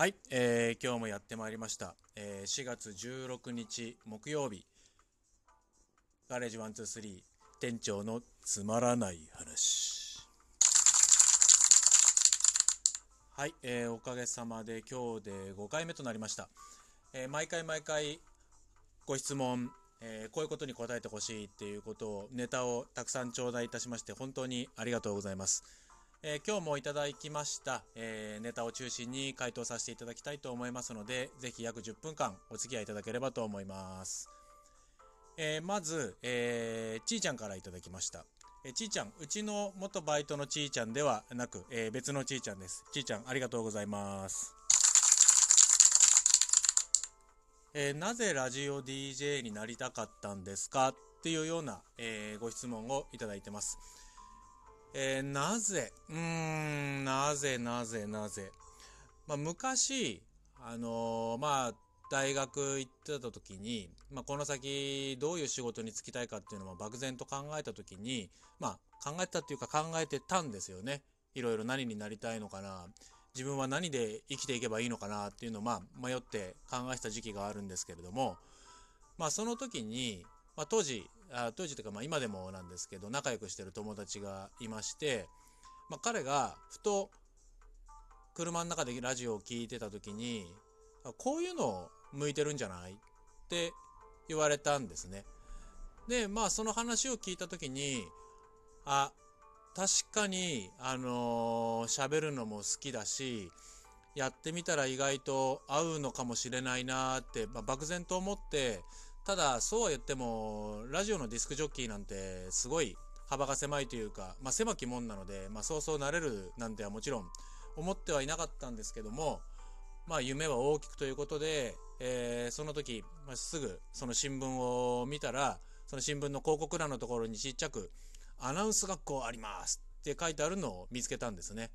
はい、えー今日もやってまいりました、えー4月16日木曜日。ガレージ123店長のつまらない話。はい、えーおかげさまで今日で5回目となりました、えー毎回毎回ご質問、えーこういうことに答えてほしいっていうことをネタをたくさん頂戴いたしまして本当にありがとうございます。えー今日もいただきました、えーネタを中心に回答させていただきたいと思いますので、ぜひ約10分間お付き合いいただければと思います。えーまず、えーちーちゃんからいただきました。えーちーちゃん、うちの元バイトのちーちゃんではなく、えー別のちーちゃんです。ちーちゃん、ありがとうございます。えーなぜラジオ DJ になりたかったんですか？っていうような、えーご質問をいただいてます。えーなぜ？うーん、なぜなぜなぜ？まあ、昔、あのーまあ、大学行ってた時に、まあ、この先どういう仕事に就きたいかっていうのも漠然と考えた時に、まあ、考えたっていうか考えてたんですよね。いろいろ何になりたいのかな。自分は何で生きていけばいいのかな？っていうのを、まあ、迷って考えた時期があるんですけれども、まあ、その時に、まあ、当時あ当時というかまあ今でもなんですけど仲良くしてる友達がいまして、まあ、彼がふと車の中でラジオを聞いてた時にこういうのを向いてるんじゃない？って言われたんですね。でまあその話を聞いた時にあ確かにあのーるのも好きだしやってみたら意外と合うのかもしれないなって、まあ、漠然と思ってただそうは言ってもラジオのディスクジョッキーなんてすごい幅が狭いというか、まあ、狭き門なので、まあ、そうそうなれるなんてはもちろん思ってはいなかったんですけども、まあ、夢は大きくということで、えーその時、まあ、すぐその新聞を見たらその新聞の広告欄のところにちっちゃく「アナウンス学校あります」って書いてあるのを見つけたんですね。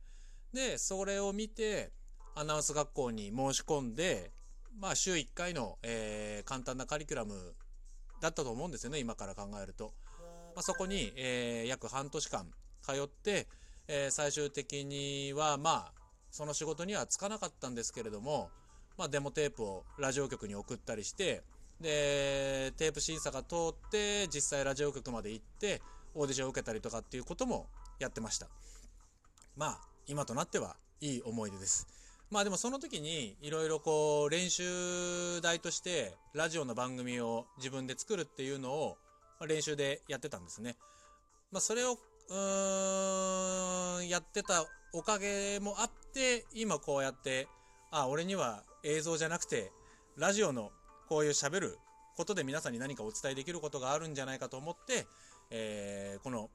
でそれを見てアナウンス学校に申し込んでまあ、週1回の、えー簡単なカリキュラムだったと思うんですよね、今から考えると。まあ、そこに、えー約半年間通って、えー最終的には、まあ、その仕事にはつかなかったんですけれども、まあ、デモテープをラジオ局に送ったりして、で、テープ審査が通って、実際ラジオ局まで行って、オーディションを受けたりとかっていうこともやってました。まあ、今となってはいい思い出です。まあでもその時にいろいろこう練習台としてラジオの番組を自分で作るっていうのを練習でやってたんですね。まあそれをうーんやってたおかげもあって今こうやってあ俺には映像じゃなくてラジオのこういう喋ることで皆さんに何かお伝えできることがあるんじゃないかと思って、えーこの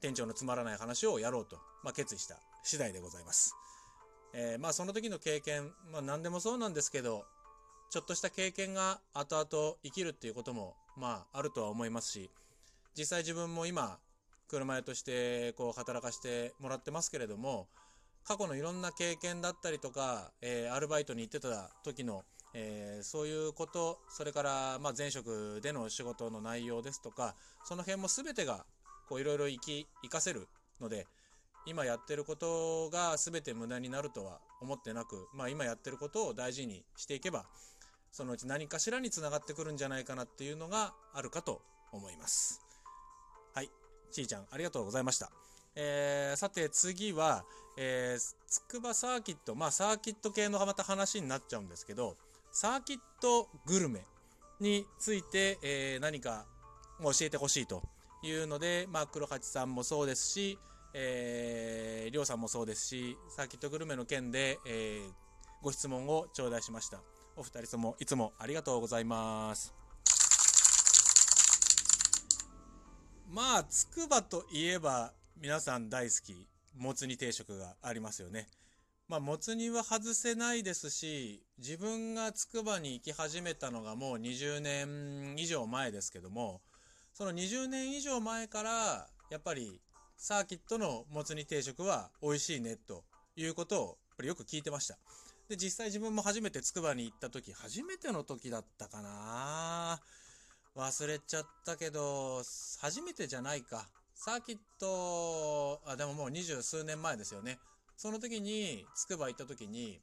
店長のつまらない話をやろうと、まあ、決意した次第でございます。えーまあその時の経験、まあ何でもそうなんですけど、ちょっとした経験が後々生きるっていうことも、まああるとは思いますし、実際自分も今、車屋としてこう働かしてもらってますけれども、過去のいろんな経験だったりとか、えーアルバイトに行ってた時の、えーそういうこと、それから、まあ、前職での仕事の内容ですとか、その辺も全てが、こういろいろ生き、活かせるので、今やってることが全て無駄になるとは思ってなく、まあ今やってることを大事にしていけば、そのうち何かしらにつながってくるんじゃないかなっていうのがあるかと思います。はい。ちーちゃん、ありがとうございました。えー、さて次は、えー、つくばサーキット、まあサーキット系のまた話になっちゃうんですけど、サーキットグルメについて、えー何か教えてほしいというので、まあ黒八さんもそうですし、えー、りょうさんもそうですし、サーキットグルメの件で、えーご質問を頂戴しました。お二人ともいつもありがとうございます。まあ、つくばといえば皆さん大好き、もつ煮定食がありますよね。まあ、もつ煮は外せないですし、自分がつくばに行き始めたのがもう20年以上前ですけども、その20年以上前から、やっぱりサーキットのもつ煮定食は美味しいねということをやっぱりよく聞いてました。で、実際自分も初めてつくばに行った時、初めての時だったかな忘れちゃったけど、初めてじゃないか。サーキット、あ、でももう二十数年前ですよね。その時に、つくば行った時に、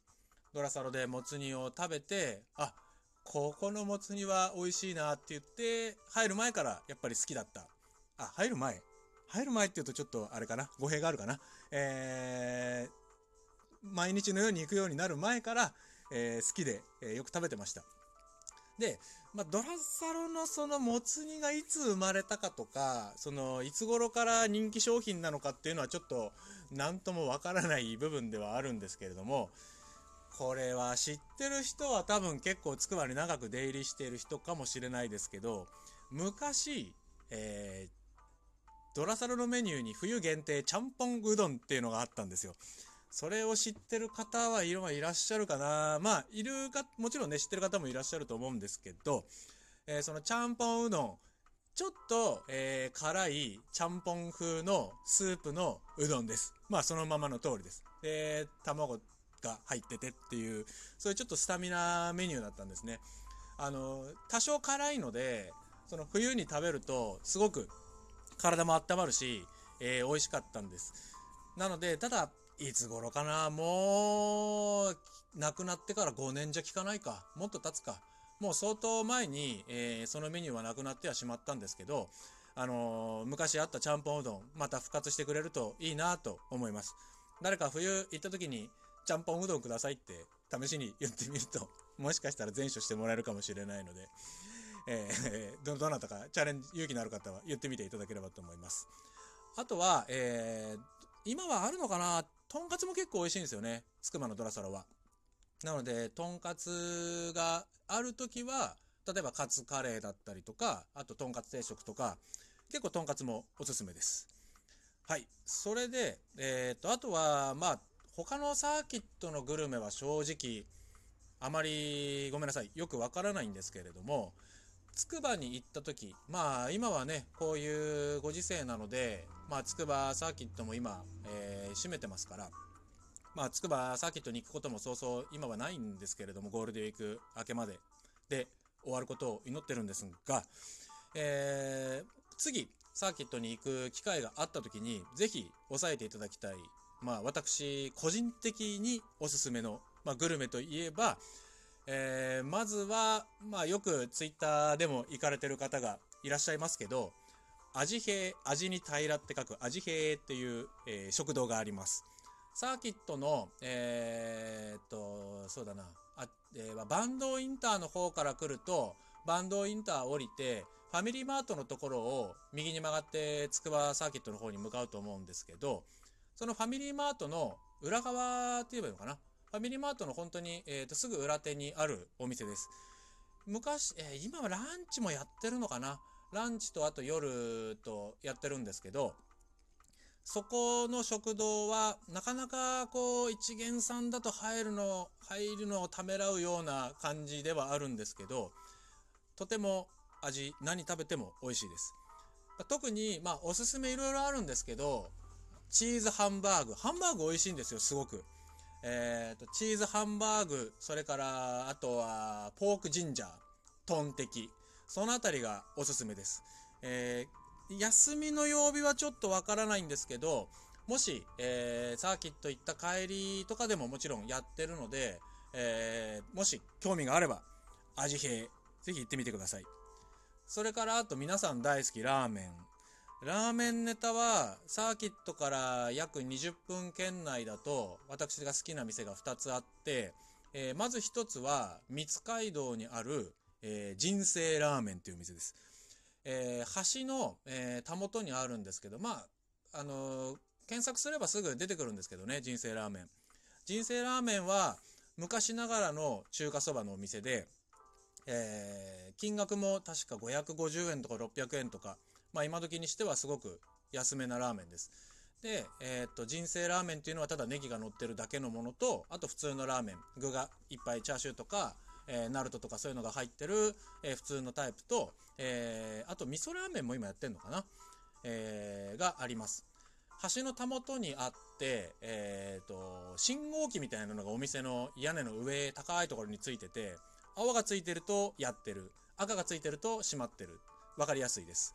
ドラサロでもつ煮を食べて、あ、ここのもつ煮は美味しいなって言って、入る前からやっぱり好きだった。あ、入る前？入る前って言うとちょっとあれかな？語弊があるかな？えー、毎日のように行くようになる前から、えー、好きで、えー、よく食べてました。で、まあ、ドラサロのそのもつ煮がいつ生まれたかとか、そのいつ頃から人気商品なのかっていうのはちょっと何ともわからない部分ではあるんですけれども、これは知ってる人は多分結構つくばに長く出入りしている人かもしれないですけど、昔、えー、ドラサロのメニューに冬限定ちゃんぽんうどんっていうのがあったんですよ。それを知ってる方はいらっしゃるかなまあ、いるか、もちろんね、知ってる方もいらっしゃると思うんですけど、えー、そのちゃんぽんうどん、ちょっと、えー、辛いちゃんぽん風のスープのうどんです。まあ、そのままの通りです。で、卵が入っててっていう、そういうちょっとスタミナメニューだったんですね。あの、多少辛いので、その冬に食べると、すごく体も温まるし、えー、美味しかったんです。なので、ただ、いつ頃かな？もう、亡くなってから5年じゃ効かないか。もっと経つか。もう相当前に、えー、そのメニューはなくなってはしまったんですけど、あのー、昔あったちゃんぽんうどん、また復活してくれるといいなと思います。誰か冬行った時に、ちゃんぽんうどんくださいって試しに言ってみると、もしかしたら全処してもらえるかもしれないので、えー、ど、どなたかチャレンジ、勇気のある方は言ってみていただければと思います。あとは、えー、今はあるのかな？とんかつも結構美味しいんですよね。つくばのドラサロは。なので、とんかつがある時は、例えばカツカレーだったりとか、あととんかつ定食とか、結構とんかつもおすすめです。はい。それで、えっ、ー、と、あとは、まあ、他のサーキットのグルメは正直、あまりごめんなさい、よくわからないんですけれども、つくばに行った時、まあ今はね、こういうご時世なので、まあつくばサーキットも今、えー、閉めてますから、まあつくばサーキットに行くこともそうそう今はないんですけれども、ゴールデンウィーク明けまでで終わることを祈ってるんですが、えー、次、サーキットに行く機会があった時に、ぜひ押さえていただきたいまあ私個人的におすすめの、まあ、グルメといえば、えー、まずは、まあよくツイッターでも行かれてる方がいらっしゃいますけど、味平、味に平って書く味平っていう、えー、食堂があります。サーキットの、えー、っと、そうだな、あえー、バンドインターの方から来ると、バンドインター降りて、ファミリーマートのところを右に曲がってつくばサーキットの方に向かうと思うんですけど、そのファミリーマートの裏側って言えばいいのかな？ファミリーマートの本当に、えー、とすぐ裏手にあるお店です。昔、えー、今はランチもやってるのかなランチとあと夜とやってるんですけど、そこの食堂はなかなかこう一元さんだと入るの、入るのをためらうような感じではあるんですけど、とても味、何食べても美味しいです。特に、まあおすすめいろいろあるんですけど、チーズハンバーグ。ハンバーグ美味しいんですよ、すごく。えっ、ー、と、チーズハンバーグ、それから、あとは、ポークジンジャー、トンテキ。そのあたりがおすすめです。えー、休みの曜日はちょっとわからないんですけど、もし、えー、サーキット行った帰りとかでももちろんやってるので、えー、もし興味があれば、味平、ぜひ行ってみてください。それから、あと皆さん大好きラーメン。ラーメンネタは、サーキットから約20分圏内だと、私が好きな店が2つあって、えー、まず1つは、三街道にある、えー、人生ラーメンという店です。えー、橋の、えー、たもとにあるんですけど、まあ、あのー、検索すればすぐ出てくるんですけどね、人生ラーメン。人生ラーメンは、昔ながらの中華そばのお店で、えー、金額も確か550円とか600円とか、まあ今時にしてはすごく安めなラーメンです。で、えー、っと、人生ラーメンっていうのはただネギが乗ってるだけのものと、あと普通のラーメン、具がいっぱいチャーシューとか、えー、ナルトとかそういうのが入ってる、えー、普通のタイプと、えー、あと味噌ラーメンも今やってんのかなえー、があります。橋のたもとにあって、えっ、ー、と、信号機みたいなのがお店の屋根の上、高いところについてて、青がついてるとやってる。赤がついてると閉まってる。わかりやすいです。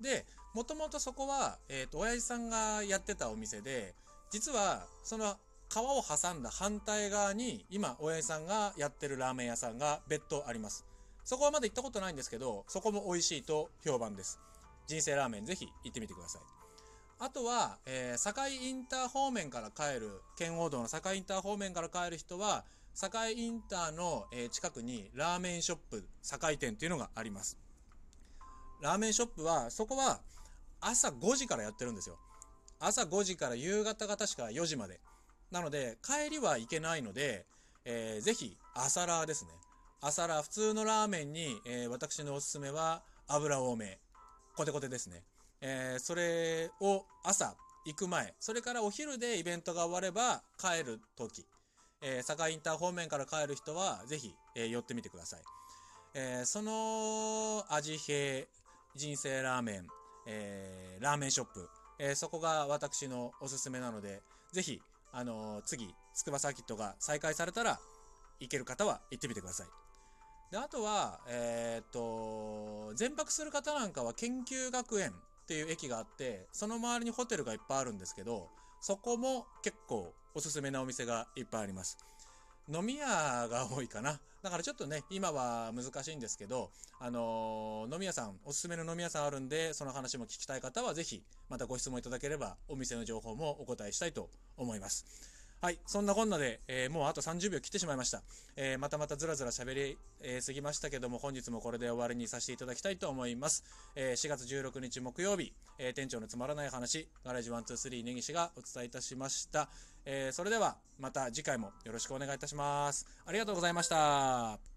で、もともとそこは、えっ、ー、と、親父さんがやってたお店で、実は、その、川を挟んだ反対側に今親父さんがやってるラーメン屋さんが別途あります。そこはまだ行ったことないんですけどそこも美味しいと評判です。人生ラーメンぜひ行ってみてください。あとは、えー、堺インター方面から帰る圏央道の堺インター方面から帰る人は堺インターの、えー、近くにラーメンショップ堺店っていうのがあります。ラーメンショップはそこは朝5時からやってるんですよ朝5時から夕方が確か4時までなので、帰りは行けないので、えー、ぜひ、朝ラーですね。朝ラー、普通のラーメンに、えー、私のおすすめは、油多め。コテコテですね。えー、それを朝行く前、それからお昼でイベントが終われば帰る時、えー、坂インター方面から帰る人は、ぜひ、えー、寄ってみてください。えー、その味平、人生ラーメン、えー、ラーメンショップ、えー、そこが私のおすすめなので、ぜひ、あの次、筑波サーキットが再開されたら、行ける方は行ってみてください。で、あとは、え、っと、全泊する方なんかは研究学園っていう駅があって、その周りにホテルがいっぱいあるんですけど、そこも結構おすすめなお店がいっぱいあります。飲み屋が多いかな。だからちょっとね、今は難しいんですけど、あのー、飲み屋さん、おすすめの飲み屋さんあるんで、その話も聞きたい方はぜひ、またご質問いただければ、お店の情報もお答えしたいと思います。はい、そんなこんなで、えー、もうあと30秒切ってしまいました。えー、またまたずらずら喋り、えー、すぎましたけども、本日もこれで終わりにさせていただきたいと思います。え4月16日木曜日、え店長のつまらない話、ガレージ123根岸がお伝えいたしました。えそれでは、また次回もよろしくお願いいたします。ありがとうございました。